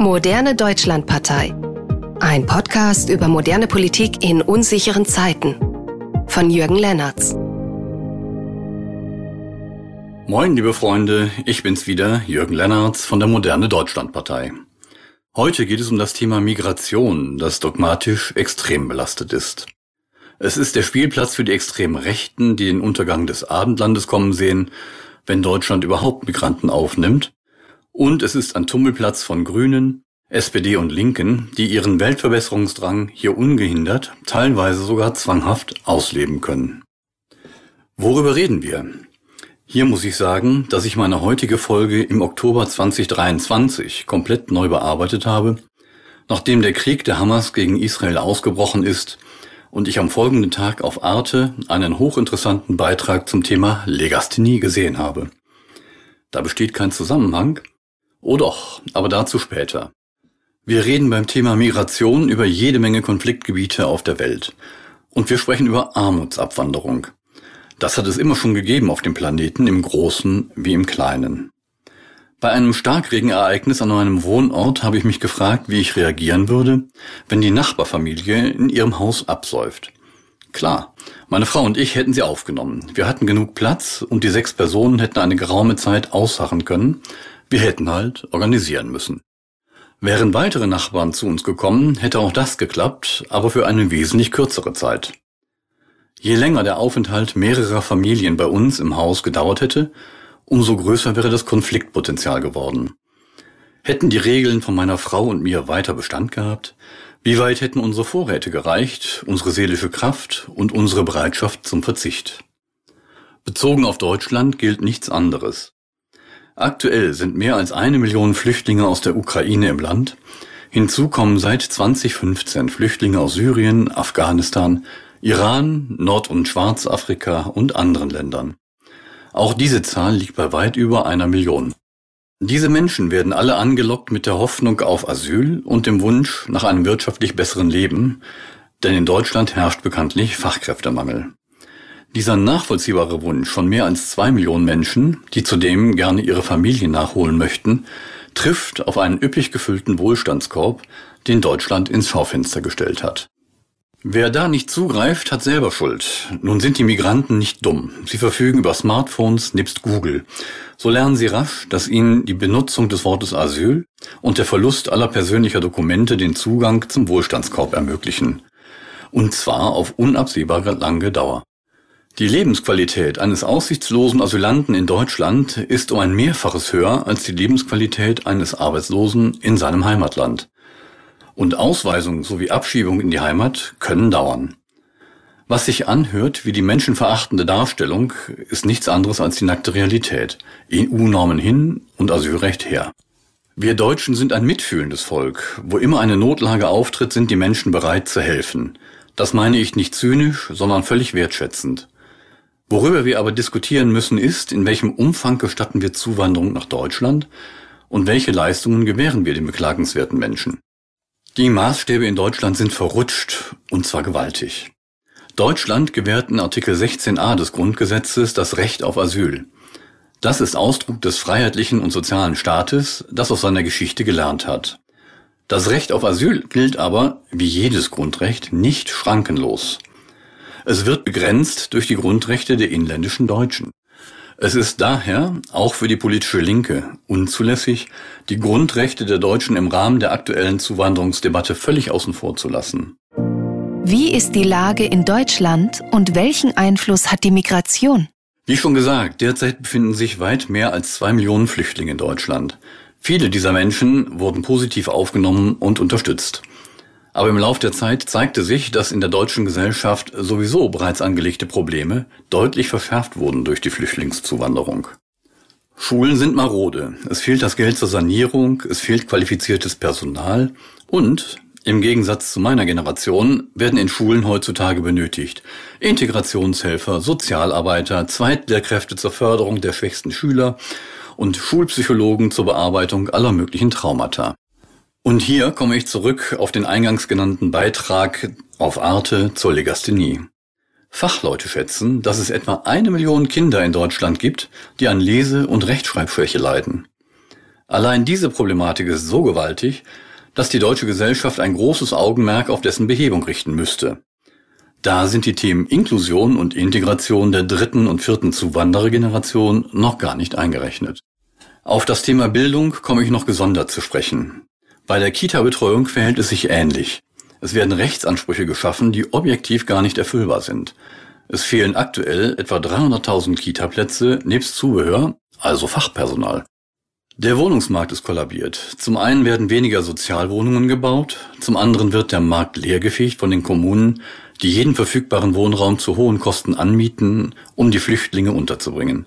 Moderne Deutschlandpartei. Ein Podcast über moderne Politik in unsicheren Zeiten. Von Jürgen Lennertz. Moin, liebe Freunde, ich bin's wieder, Jürgen Lennertz von der Moderne Deutschlandpartei. Heute geht es um das Thema Migration, das dogmatisch extrem belastet ist. Es ist der Spielplatz für die extremen Rechten, die den Untergang des Abendlandes kommen sehen, wenn Deutschland überhaupt Migranten aufnimmt. Und es ist ein Tummelplatz von Grünen, SPD und Linken, die ihren Weltverbesserungsdrang hier ungehindert, teilweise sogar zwanghaft ausleben können. Worüber reden wir? Hier muss ich sagen, dass ich meine heutige Folge im Oktober 2023 komplett neu bearbeitet habe, nachdem der Krieg der Hamas gegen Israel ausgebrochen ist und ich am folgenden Tag auf Arte einen hochinteressanten Beitrag zum Thema Legasthenie gesehen habe. Da besteht kein Zusammenhang. Oh doch, aber dazu später. Wir reden beim Thema Migration über jede Menge Konfliktgebiete auf der Welt. Und wir sprechen über Armutsabwanderung. Das hat es immer schon gegeben auf dem Planeten, im Großen wie im Kleinen. Bei einem Starkregenereignis an meinem Wohnort habe ich mich gefragt, wie ich reagieren würde, wenn die Nachbarfamilie in ihrem Haus absäuft. Klar, meine Frau und ich hätten sie aufgenommen. Wir hatten genug Platz und die sechs Personen hätten eine geraume Zeit ausharren können. Wir hätten halt organisieren müssen. Wären weitere Nachbarn zu uns gekommen, hätte auch das geklappt, aber für eine wesentlich kürzere Zeit. Je länger der Aufenthalt mehrerer Familien bei uns im Haus gedauert hätte, umso größer wäre das Konfliktpotenzial geworden. Hätten die Regeln von meiner Frau und mir weiter Bestand gehabt? Wie weit hätten unsere Vorräte gereicht, unsere seelische Kraft und unsere Bereitschaft zum Verzicht? Bezogen auf Deutschland gilt nichts anderes. Aktuell sind mehr als eine Million Flüchtlinge aus der Ukraine im Land. Hinzu kommen seit 2015 Flüchtlinge aus Syrien, Afghanistan, Iran, Nord- und Schwarzafrika und anderen Ländern. Auch diese Zahl liegt bei weit über einer Million. Diese Menschen werden alle angelockt mit der Hoffnung auf Asyl und dem Wunsch nach einem wirtschaftlich besseren Leben, denn in Deutschland herrscht bekanntlich Fachkräftemangel. Dieser nachvollziehbare Wunsch von mehr als zwei Millionen Menschen, die zudem gerne ihre Familien nachholen möchten, trifft auf einen üppig gefüllten Wohlstandskorb, den Deutschland ins Schaufenster gestellt hat. Wer da nicht zugreift, hat selber Schuld. Nun sind die Migranten nicht dumm. Sie verfügen über Smartphones nebst Google. So lernen sie rasch, dass ihnen die Benutzung des Wortes Asyl und der Verlust aller persönlicher Dokumente den Zugang zum Wohlstandskorb ermöglichen. Und zwar auf unabsehbare lange Dauer. Die Lebensqualität eines aussichtslosen Asylanten in Deutschland ist um ein Mehrfaches höher als die Lebensqualität eines Arbeitslosen in seinem Heimatland und Ausweisung sowie Abschiebung in die Heimat können dauern. Was sich anhört wie die menschenverachtende Darstellung, ist nichts anderes als die nackte Realität. EU-Normen hin und Asylrecht her. Wir Deutschen sind ein mitfühlendes Volk. Wo immer eine Notlage auftritt, sind die Menschen bereit zu helfen. Das meine ich nicht zynisch, sondern völlig wertschätzend. Worüber wir aber diskutieren müssen, ist, in welchem Umfang gestatten wir Zuwanderung nach Deutschland und welche Leistungen gewähren wir den beklagenswerten Menschen. Die Maßstäbe in Deutschland sind verrutscht, und zwar gewaltig. Deutschland gewährt in Artikel 16a des Grundgesetzes das Recht auf Asyl. Das ist Ausdruck des freiheitlichen und sozialen Staates, das aus seiner Geschichte gelernt hat. Das Recht auf Asyl gilt aber, wie jedes Grundrecht, nicht schrankenlos. Es wird begrenzt durch die Grundrechte der inländischen Deutschen. Es ist daher auch für die politische Linke unzulässig, die Grundrechte der Deutschen im Rahmen der aktuellen Zuwanderungsdebatte völlig außen vor zu lassen. Wie ist die Lage in Deutschland und welchen Einfluss hat die Migration? Wie schon gesagt, derzeit befinden sich weit mehr als zwei Millionen Flüchtlinge in Deutschland. Viele dieser Menschen wurden positiv aufgenommen und unterstützt. Aber im Lauf der Zeit zeigte sich, dass in der deutschen Gesellschaft sowieso bereits angelegte Probleme deutlich verschärft wurden durch die Flüchtlingszuwanderung. Schulen sind marode, es fehlt das Geld zur Sanierung, es fehlt qualifiziertes Personal und im Gegensatz zu meiner Generation werden in Schulen heutzutage benötigt Integrationshelfer, Sozialarbeiter, Zweitlehrkräfte zur Förderung der schwächsten Schüler und Schulpsychologen zur Bearbeitung aller möglichen Traumata. Und hier komme ich zurück auf den eingangs genannten Beitrag auf Arte zur Legasthenie. Fachleute schätzen, dass es etwa eine Million Kinder in Deutschland gibt, die an Lese- und Rechtschreibschwäche leiden. Allein diese Problematik ist so gewaltig, dass die deutsche Gesellschaft ein großes Augenmerk auf dessen Behebung richten müsste. Da sind die Themen Inklusion und Integration der dritten und vierten Zuwanderergeneration noch gar nicht eingerechnet. Auf das Thema Bildung komme ich noch gesondert zu sprechen. Bei der Kita-Betreuung verhält es sich ähnlich. Es werden Rechtsansprüche geschaffen, die objektiv gar nicht erfüllbar sind. Es fehlen aktuell etwa 300.000 Kita-Plätze nebst Zubehör, also Fachpersonal. Der Wohnungsmarkt ist kollabiert. Zum einen werden weniger Sozialwohnungen gebaut, zum anderen wird der Markt leergefegt von den Kommunen, die jeden verfügbaren Wohnraum zu hohen Kosten anmieten, um die Flüchtlinge unterzubringen.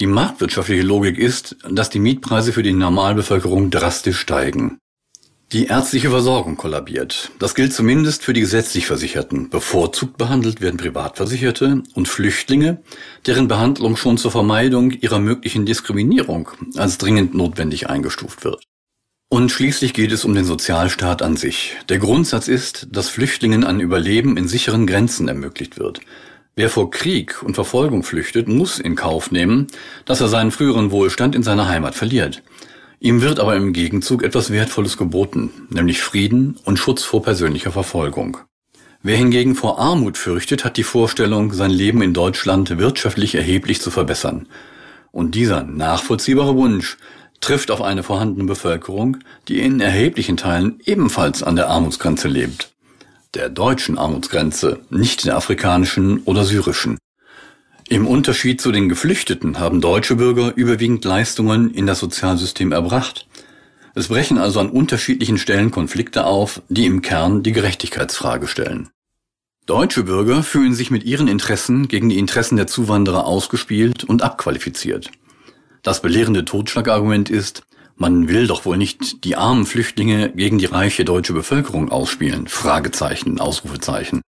Die marktwirtschaftliche Logik ist, dass die Mietpreise für die Normalbevölkerung drastisch steigen. Die ärztliche Versorgung kollabiert. Das gilt zumindest für die gesetzlich Versicherten. Bevorzugt behandelt werden Privatversicherte und Flüchtlinge, deren Behandlung schon zur Vermeidung ihrer möglichen Diskriminierung als dringend notwendig eingestuft wird. Und schließlich geht es um den Sozialstaat an sich. Der Grundsatz ist, dass Flüchtlingen ein Überleben in sicheren Grenzen ermöglicht wird. Wer vor Krieg und Verfolgung flüchtet, muss in Kauf nehmen, dass er seinen früheren Wohlstand in seiner Heimat verliert. Ihm wird aber im Gegenzug etwas Wertvolles geboten, nämlich Frieden und Schutz vor persönlicher Verfolgung. Wer hingegen vor Armut fürchtet, hat die Vorstellung, sein Leben in Deutschland wirtschaftlich erheblich zu verbessern. Und dieser nachvollziehbare Wunsch trifft auf eine vorhandene Bevölkerung, die in erheblichen Teilen ebenfalls an der Armutsgrenze lebt. Der deutschen Armutsgrenze, nicht der afrikanischen oder syrischen. Im Unterschied zu den Geflüchteten haben deutsche Bürger überwiegend Leistungen in das Sozialsystem erbracht. Es brechen also an unterschiedlichen Stellen Konflikte auf, die im Kern die Gerechtigkeitsfrage stellen. Deutsche Bürger fühlen sich mit ihren Interessen gegen die Interessen der Zuwanderer ausgespielt und abqualifiziert. Das belehrende Totschlagargument ist, man will doch wohl nicht die armen Flüchtlinge gegen die reiche deutsche Bevölkerung ausspielen. Fragezeichen, Ausrufezeichen.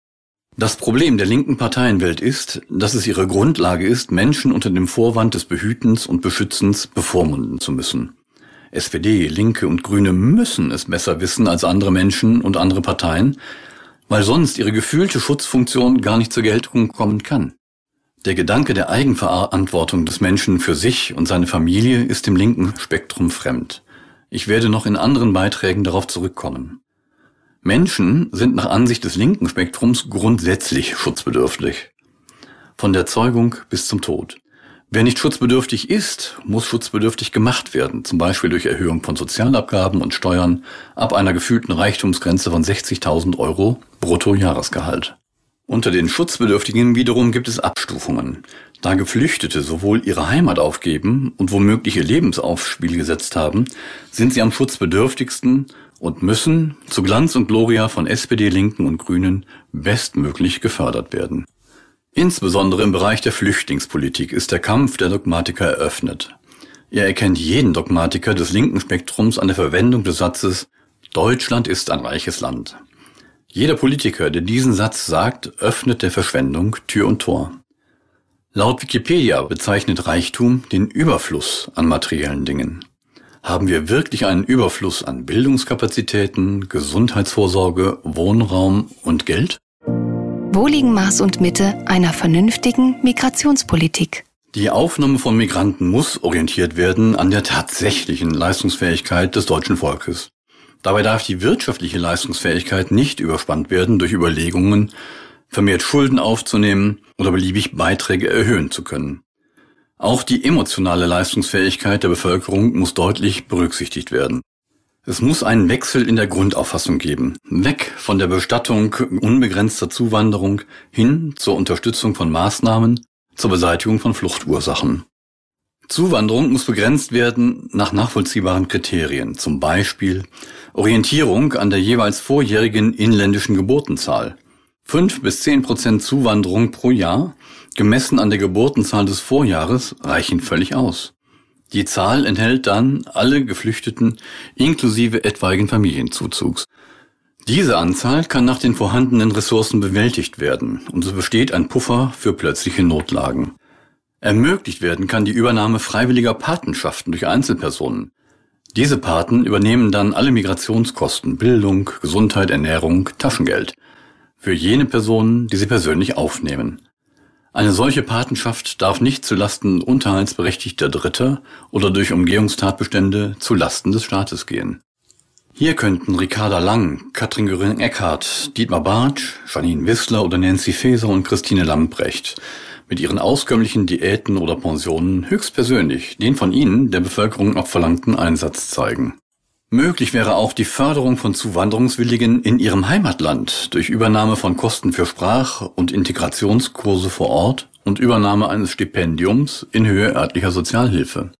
Das Problem der linken Parteienwelt ist, dass es ihre Grundlage ist, Menschen unter dem Vorwand des Behütens und Beschützens bevormunden zu müssen. SPD, Linke und Grüne müssen es besser wissen als andere Menschen und andere Parteien, weil sonst ihre gefühlte Schutzfunktion gar nicht zur Geltung kommen kann. Der Gedanke der Eigenverantwortung des Menschen für sich und seine Familie ist dem linken Spektrum fremd. Ich werde noch in anderen Beiträgen darauf zurückkommen. Menschen sind nach Ansicht des linken Spektrums grundsätzlich schutzbedürftig. Von der Zeugung bis zum Tod. Wer nicht schutzbedürftig ist, muss schutzbedürftig gemacht werden, zum Beispiel durch Erhöhung von Sozialabgaben und Steuern ab einer gefühlten Reichtumsgrenze von 60.000 Euro Bruttojahresgehalt. Unter den Schutzbedürftigen wiederum gibt es Abstufungen. Da Geflüchtete sowohl ihre Heimat aufgeben und womöglich ihr Lebensaufspiel gesetzt haben, sind sie am schutzbedürftigsten und müssen zu Glanz und Gloria von SPD, Linken und Grünen bestmöglich gefördert werden. Insbesondere im Bereich der Flüchtlingspolitik ist der Kampf der Dogmatiker eröffnet. Er erkennt jeden Dogmatiker des linken Spektrums an der Verwendung des Satzes Deutschland ist ein reiches Land. Jeder Politiker, der diesen Satz sagt, öffnet der Verschwendung Tür und Tor. Laut Wikipedia bezeichnet Reichtum den Überfluss an materiellen Dingen. Haben wir wirklich einen Überfluss an Bildungskapazitäten, Gesundheitsvorsorge, Wohnraum und Geld? Wo liegen Maß und Mitte einer vernünftigen Migrationspolitik? Die Aufnahme von Migranten muss orientiert werden an der tatsächlichen Leistungsfähigkeit des deutschen Volkes. Dabei darf die wirtschaftliche Leistungsfähigkeit nicht überspannt werden durch Überlegungen, vermehrt Schulden aufzunehmen oder beliebig Beiträge erhöhen zu können. Auch die emotionale Leistungsfähigkeit der Bevölkerung muss deutlich berücksichtigt werden. Es muss einen Wechsel in der Grundauffassung geben. Weg von der Bestattung unbegrenzter Zuwanderung hin zur Unterstützung von Maßnahmen zur Beseitigung von Fluchtursachen. Zuwanderung muss begrenzt werden nach nachvollziehbaren Kriterien, zum Beispiel Orientierung an der jeweils vorjährigen inländischen Geburtenzahl. Fünf bis zehn Prozent Zuwanderung pro Jahr gemessen an der Geburtenzahl des Vorjahres, reichen völlig aus. Die Zahl enthält dann alle Geflüchteten inklusive etwaigen Familienzuzugs. Diese Anzahl kann nach den vorhandenen Ressourcen bewältigt werden und so besteht ein Puffer für plötzliche Notlagen. Ermöglicht werden kann die Übernahme freiwilliger Patenschaften durch Einzelpersonen. Diese Paten übernehmen dann alle Migrationskosten, Bildung, Gesundheit, Ernährung, Taschengeld für jene Personen, die sie persönlich aufnehmen. Eine solche Patenschaft darf nicht zulasten unterhaltsberechtigter Dritter oder durch Umgehungstatbestände zulasten des Staates gehen. Hier könnten Ricarda Lang, Katrin Göring-Eckardt, Dietmar Bartsch, Janine Wissler oder Nancy Faeser und Christine Lamprecht mit ihren auskömmlichen Diäten oder Pensionen höchstpersönlich den von ihnen der Bevölkerung auch verlangten Einsatz zeigen. Möglich wäre auch die Förderung von Zuwanderungswilligen in ihrem Heimatland durch Übernahme von Kosten für Sprach- und Integrationskurse vor Ort und Übernahme eines Stipendiums in Höhe örtlicher Sozialhilfe.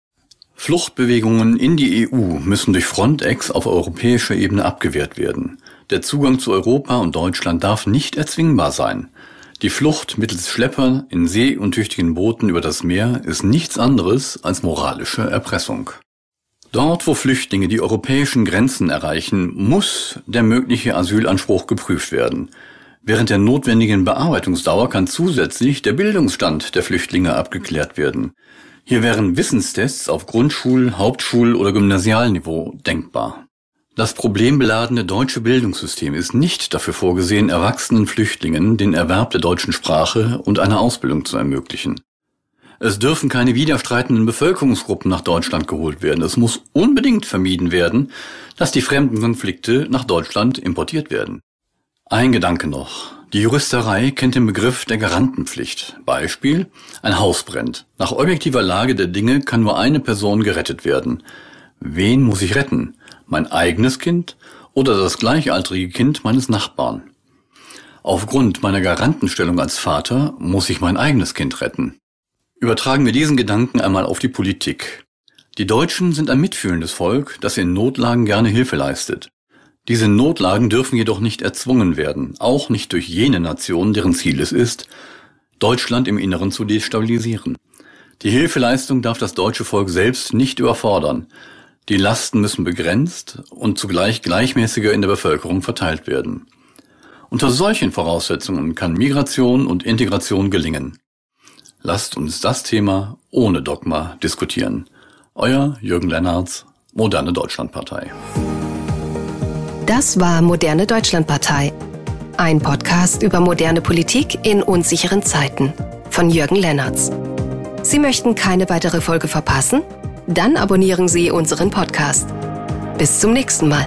Fluchtbewegungen in die EU müssen durch Frontex auf europäischer Ebene abgewehrt werden. Der Zugang zu Europa und Deutschland darf nicht erzwingbar sein. Die Flucht mittels Schlepper in seeuntüchtigen Booten über das Meer ist nichts anderes als moralische Erpressung. Dort, wo Flüchtlinge die europäischen Grenzen erreichen, muss der mögliche Asylanspruch geprüft werden. Während der notwendigen Bearbeitungsdauer kann zusätzlich der Bildungsstand der Flüchtlinge abgeklärt werden. Hier wären Wissenstests auf Grundschul-, Hauptschul- oder Gymnasialniveau denkbar. Das problembeladene deutsche Bildungssystem ist nicht dafür vorgesehen, erwachsenen Flüchtlingen den Erwerb der deutschen Sprache und eine Ausbildung zu ermöglichen. Es dürfen keine widerstreitenden Bevölkerungsgruppen nach Deutschland geholt werden. Es muss unbedingt vermieden werden, dass die fremden Konflikte nach Deutschland importiert werden. Ein Gedanke noch. Die Juristerei kennt den Begriff der Garantenpflicht. Beispiel, ein Haus brennt. Nach objektiver Lage der Dinge kann nur eine Person gerettet werden. Wen muss ich retten? Mein eigenes Kind oder das gleichaltrige Kind meines Nachbarn? Aufgrund meiner Garantenstellung als Vater muss ich mein eigenes Kind retten. Übertragen wir diesen Gedanken einmal auf die Politik. Die Deutschen sind ein mitfühlendes Volk, das in Notlagen gerne Hilfe leistet. Diese Notlagen dürfen jedoch nicht erzwungen werden, auch nicht durch jene Nationen, deren Ziel es ist, Deutschland im Inneren zu destabilisieren. Die Hilfeleistung darf das deutsche Volk selbst nicht überfordern. Die Lasten müssen begrenzt und zugleich gleichmäßiger in der Bevölkerung verteilt werden. Unter solchen Voraussetzungen kann Migration und Integration gelingen. Lasst uns das Thema ohne Dogma diskutieren. Euer Jürgen Lennartz, Moderne Deutschlandpartei. Das war Moderne Deutschlandpartei. Ein Podcast über moderne Politik in unsicheren Zeiten von Jürgen Lennartz. Sie möchten keine weitere Folge verpassen? Dann abonnieren Sie unseren Podcast. Bis zum nächsten Mal.